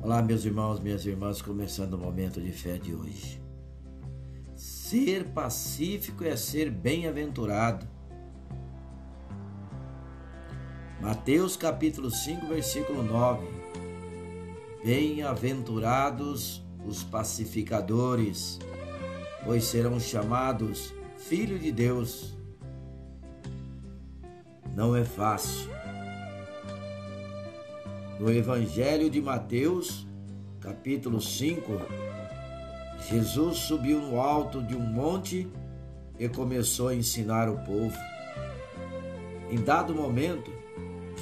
Olá, meus irmãos, minhas irmãs, começando o momento de fé de hoje. Ser pacífico é ser bem-aventurado. Mateus capítulo 5, versículo 9. Bem-aventurados os pacificadores, pois serão chamados filho de Deus. Não é fácil no Evangelho de Mateus, capítulo 5, Jesus subiu no alto de um monte e começou a ensinar o povo. Em dado momento,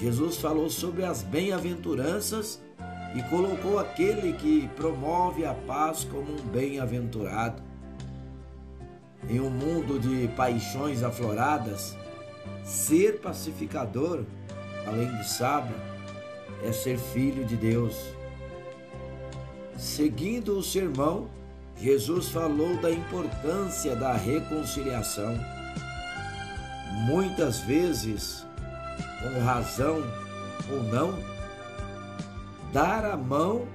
Jesus falou sobre as bem-aventuranças e colocou aquele que promove a paz como um bem-aventurado. Em um mundo de paixões afloradas, ser pacificador, além de sábio, é ser filho de Deus. Seguindo o sermão, Jesus falou da importância da reconciliação. Muitas vezes, com razão ou não, dar a mão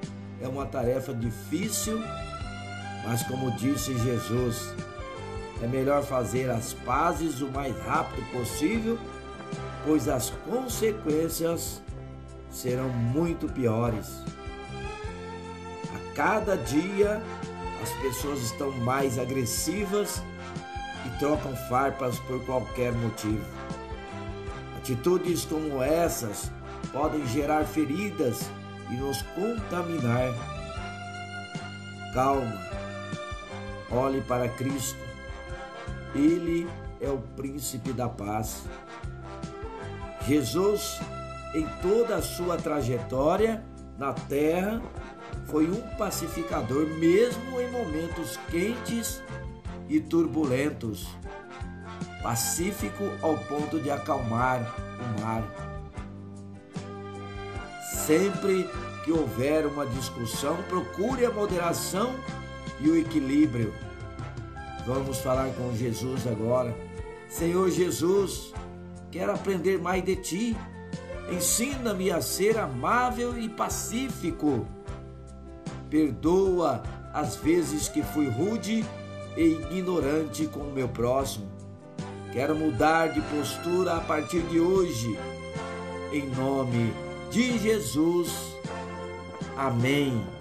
é uma tarefa difícil, mas como disse Jesus, é melhor fazer as pazes o mais rápido possível, pois as consequências serão muito piores. A cada dia as pessoas estão mais agressivas e trocam farpas por qualquer motivo. Atitudes como essas podem gerar feridas e nos contaminar. Calma, olhe para Cristo. Ele é o príncipe da paz. Jesus em toda a sua trajetória na terra, foi um pacificador, mesmo em momentos quentes e turbulentos. Pacífico ao ponto de acalmar o mar. Sempre que houver uma discussão, procure a moderação e o equilíbrio. Vamos falar com Jesus agora. Senhor Jesus, quero aprender mais de ti. Ensina-me a ser amável e pacífico. Perdoa as vezes que fui rude e ignorante com o meu próximo. Quero mudar de postura a partir de hoje. Em nome de Jesus. Amém.